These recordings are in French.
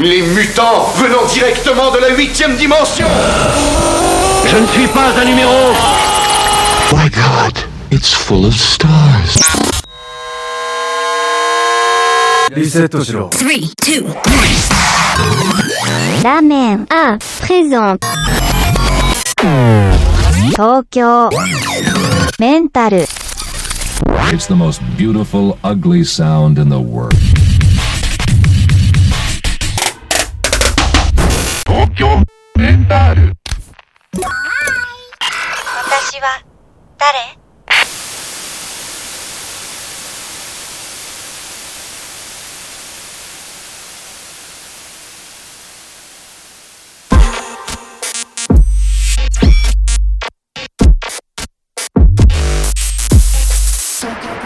Les mutants venant directement de la huitième dimension Je ne suis pas un numéro My God, it's full of stars. リセットしろ Three, two, ラーメン、あ、présente. 東京、メンタル、 It's the most beautiful, ugly sound in the world. 私は、誰「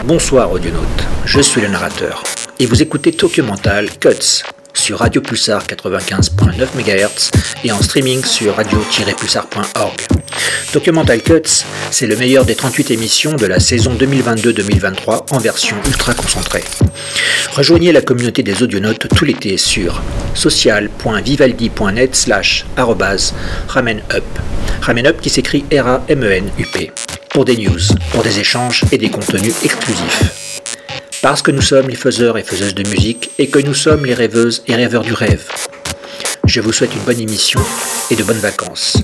Bonsoir audionautes, je suis le narrateur et vous écoutez Tokyo Mental Cuts sur Radio Pulsar 95.9 MHz et en streaming sur radio-pulsar.org. Tokyo Mental Cuts, c'est le meilleur des 38 émissions de la saison 2022-2023 en version ultra concentrée. Rejoignez la communauté des audionautes tout l'été sur social.vivaldi.net slash ramenup. Ramenup qui s'écrit R-A-M-E-N-U-P. Pour des news, pour des échanges et des contenus exclusifs. Parce que nous sommes les faiseurs et faiseuses de musique et que nous sommes les rêveuses et rêveurs du rêve. Je vous souhaite une bonne émission et de bonnes vacances.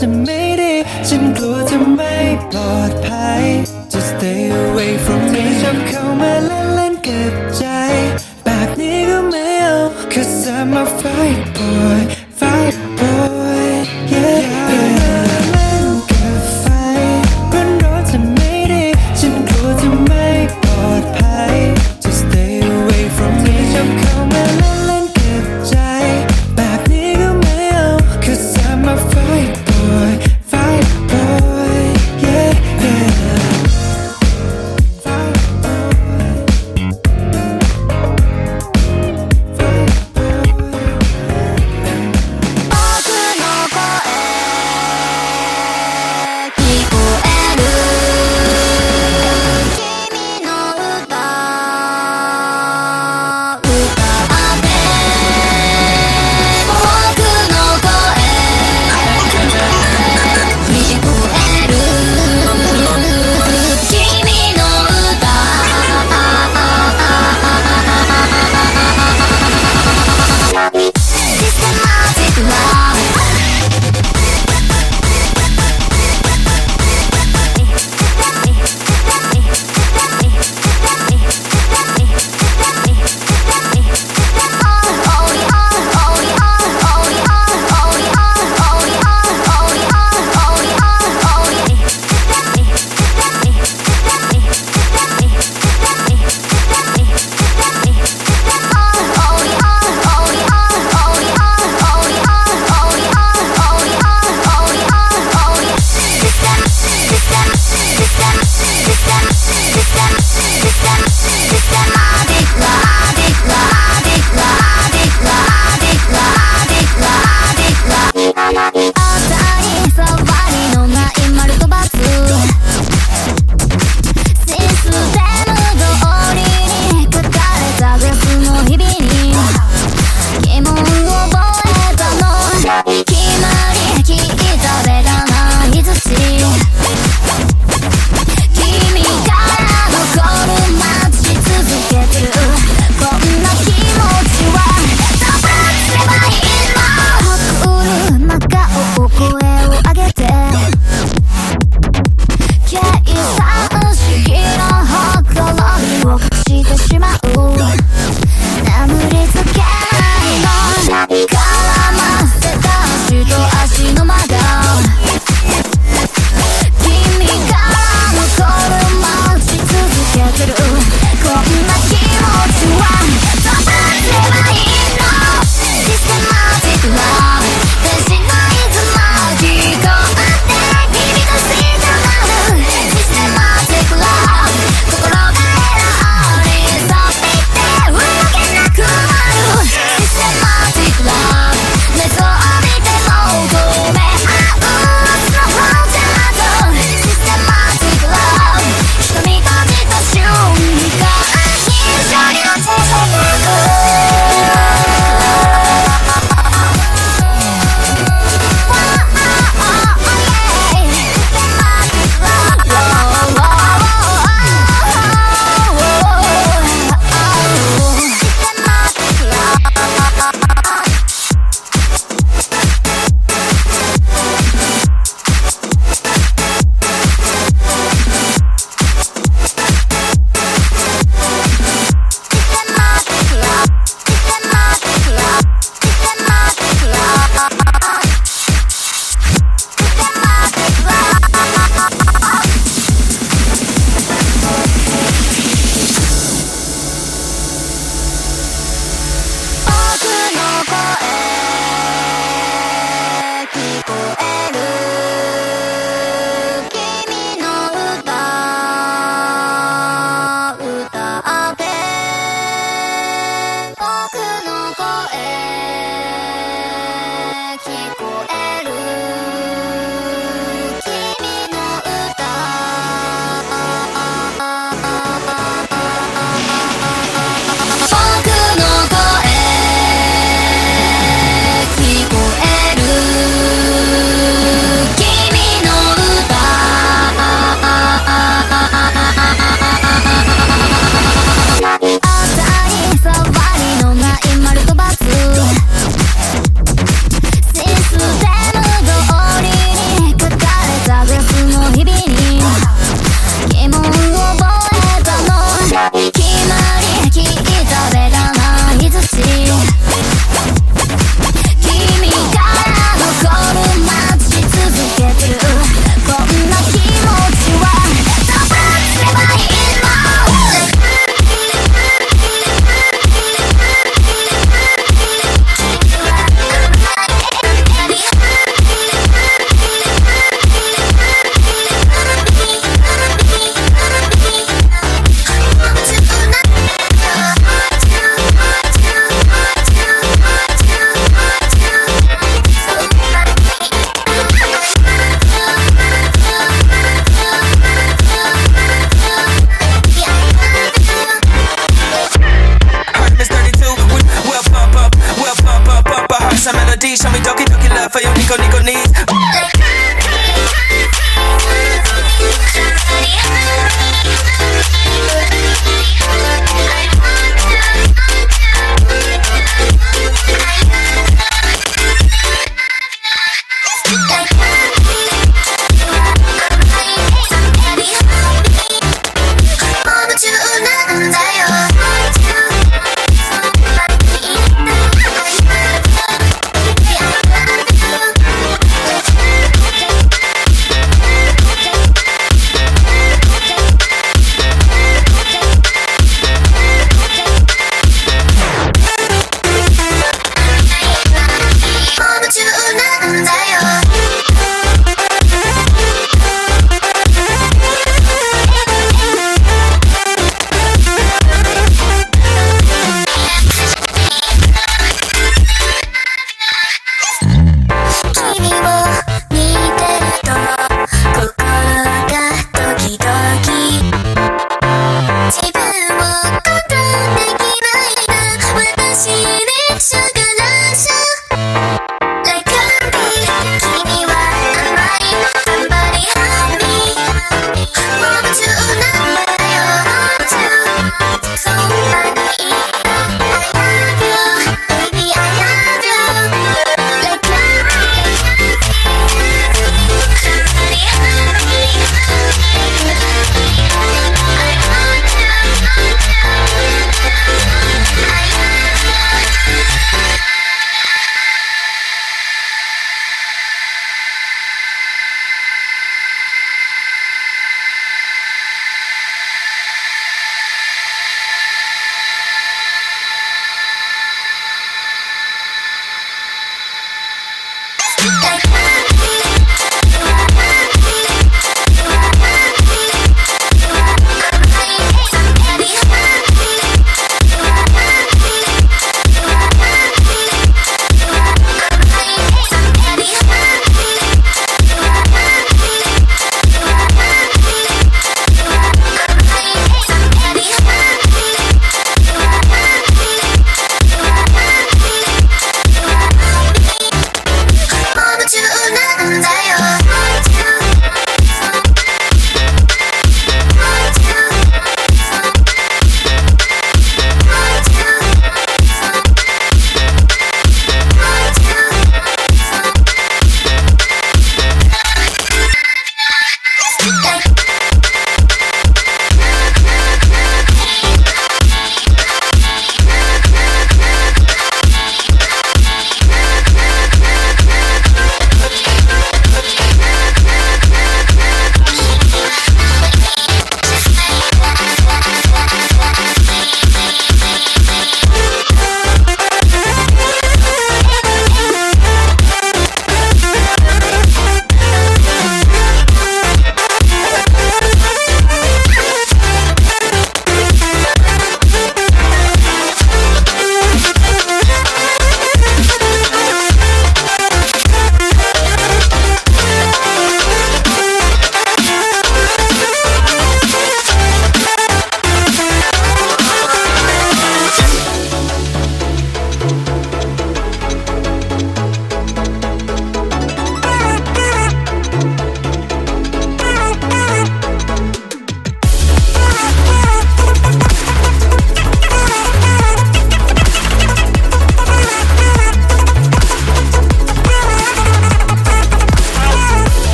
to me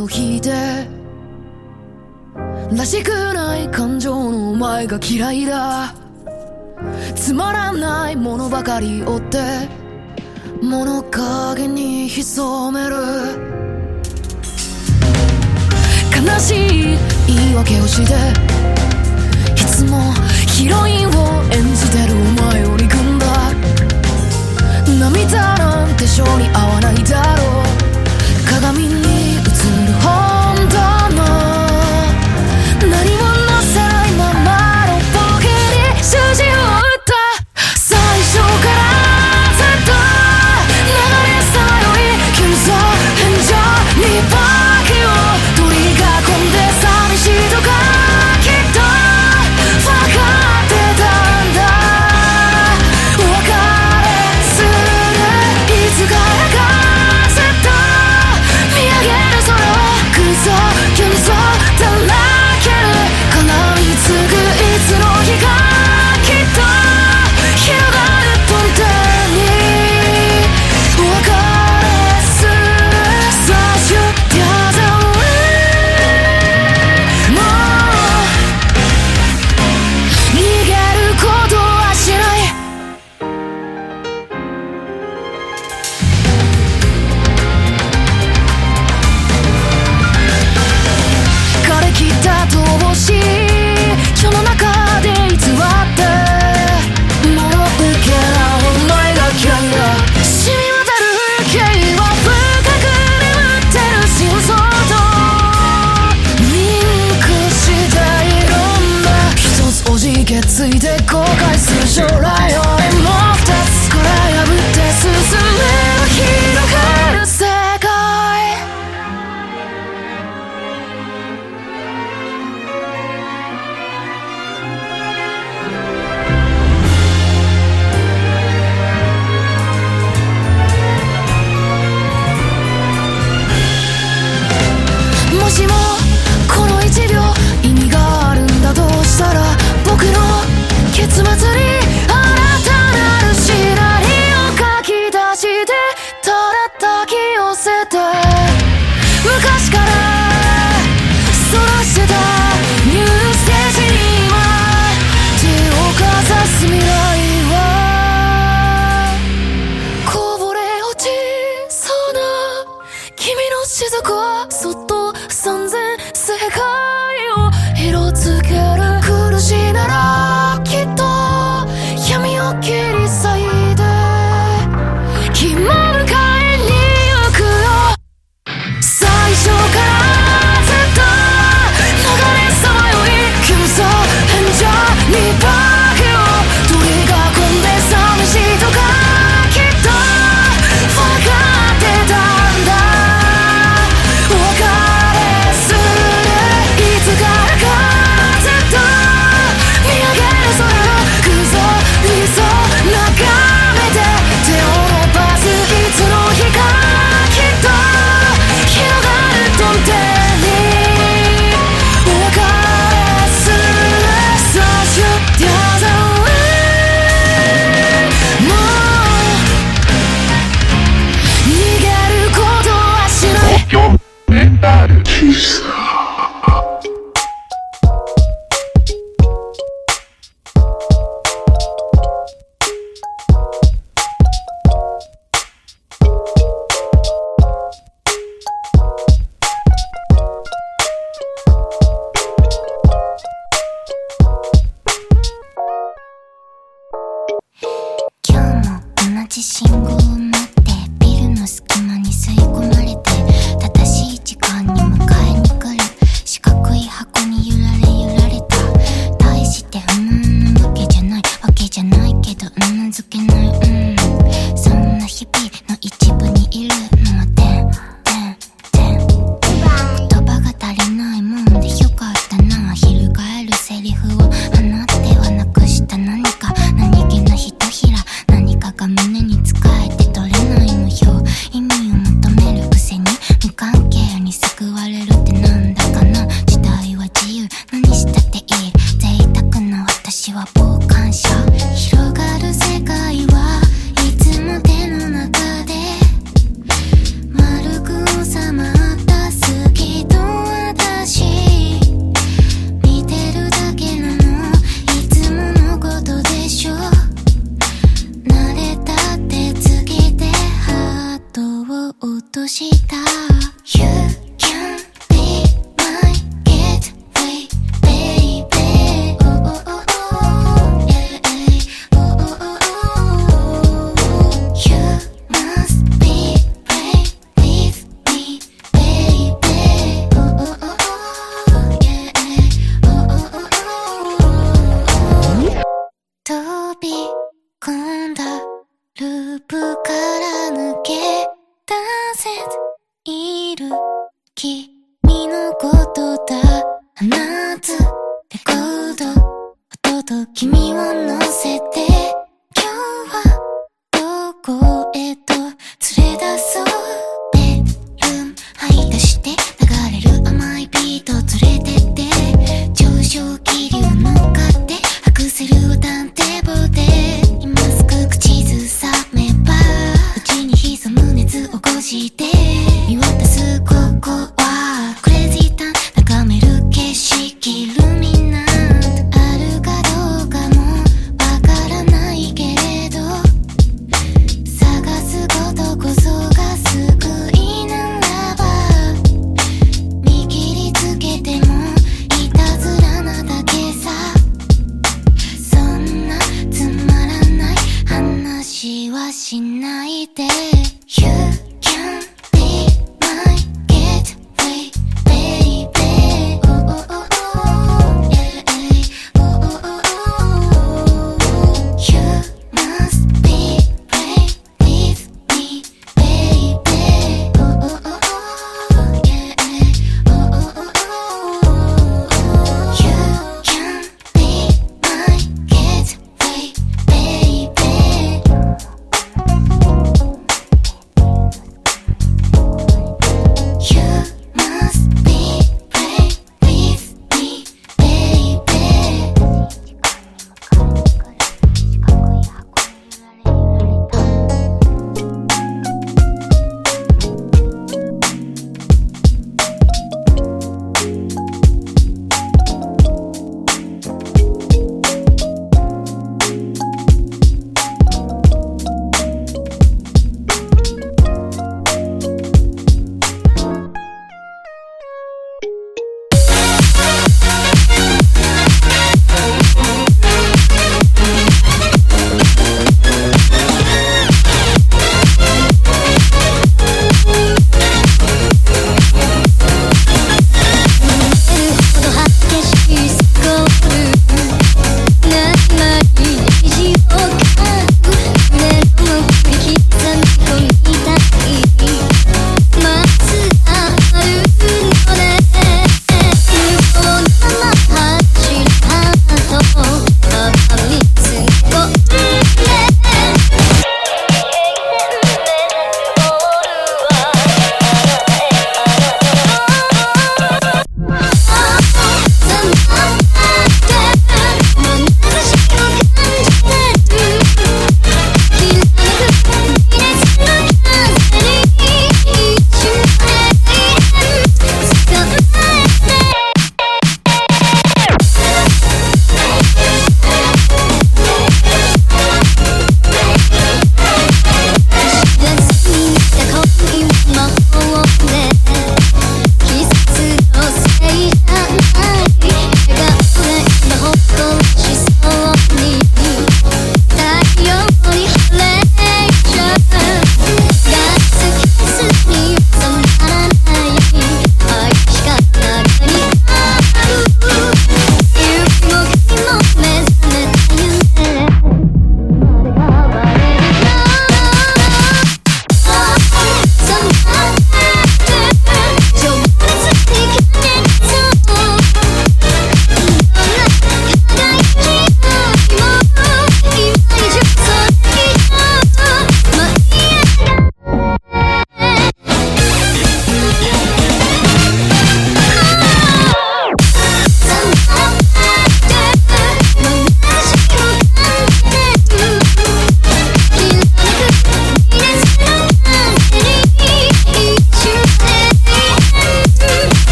を引いてらしくない感情のお前が嫌いだ。つまらないものばかり追って物陰に潜める。悲しい言い訳をしていつもヒロインを演じてるお前を憎んだ。涙なんて性に合わないだろう。鏡に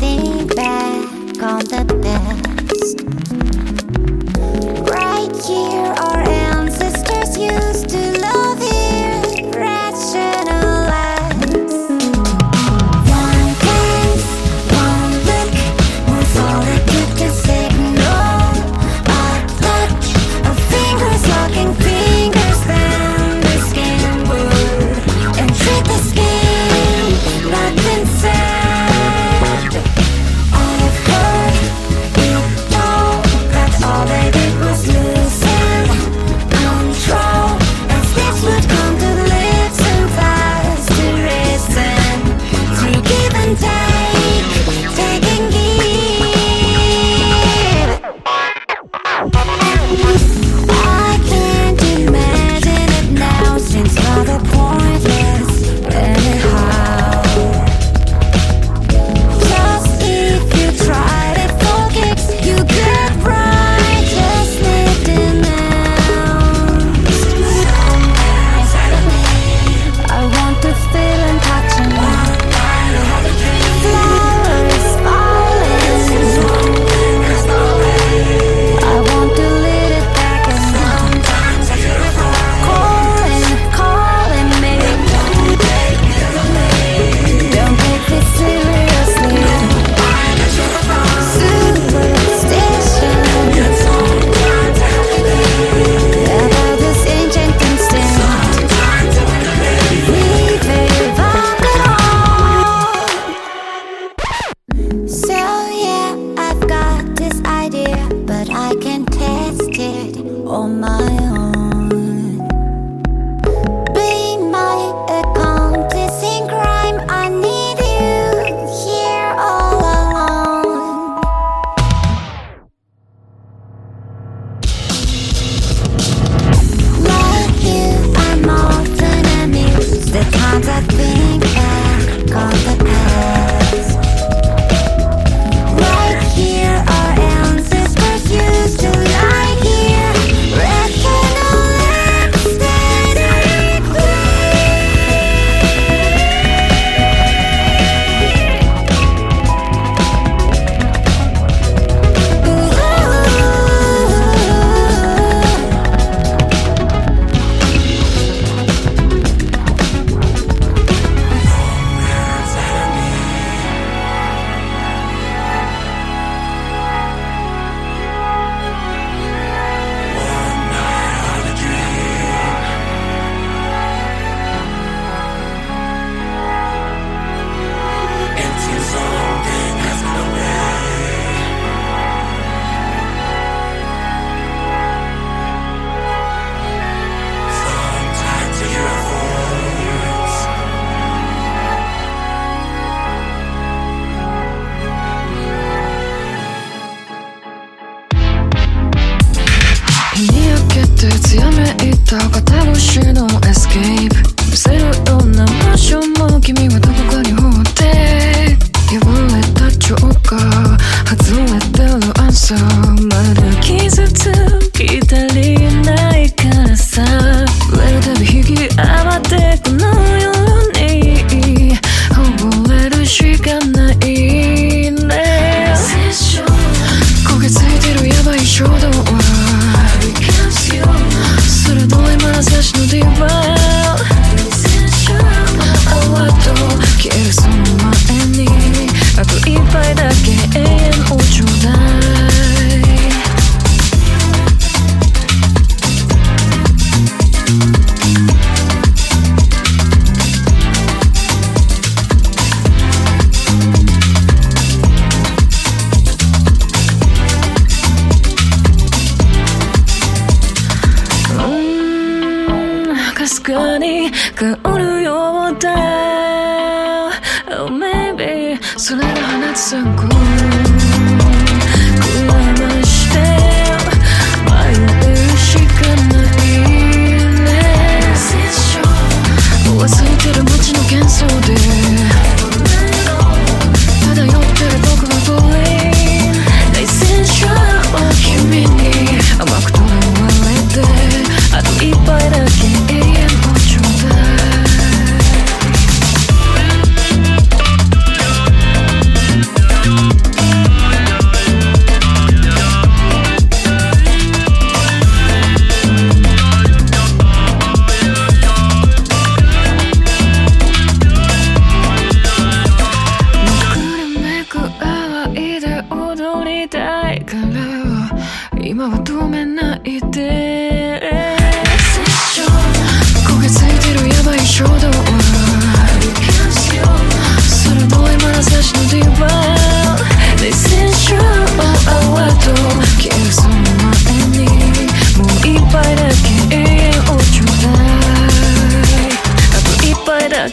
think back on the past. Right here,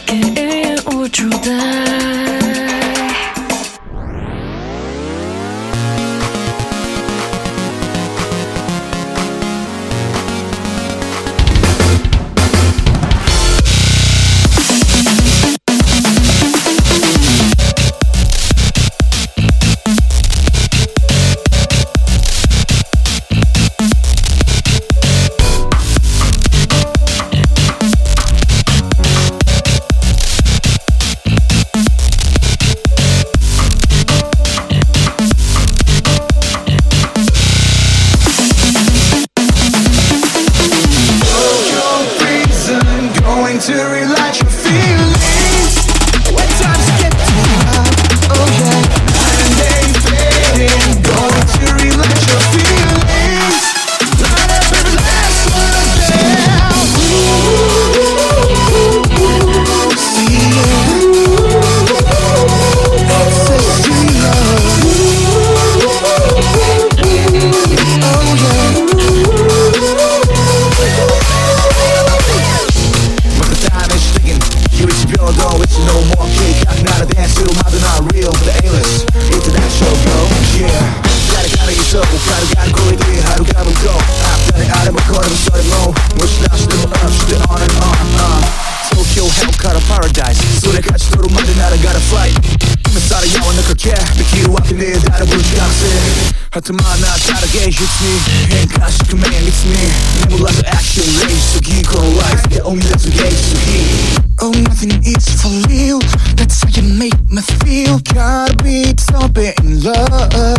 给予无注的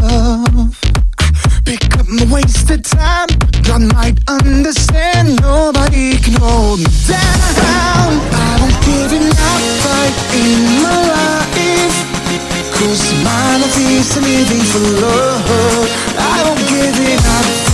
love. Up my wasted time. God might understand. Nobody can hold me down. I won't give it up fight in my life. Cause my life is living for love. I won't give it up.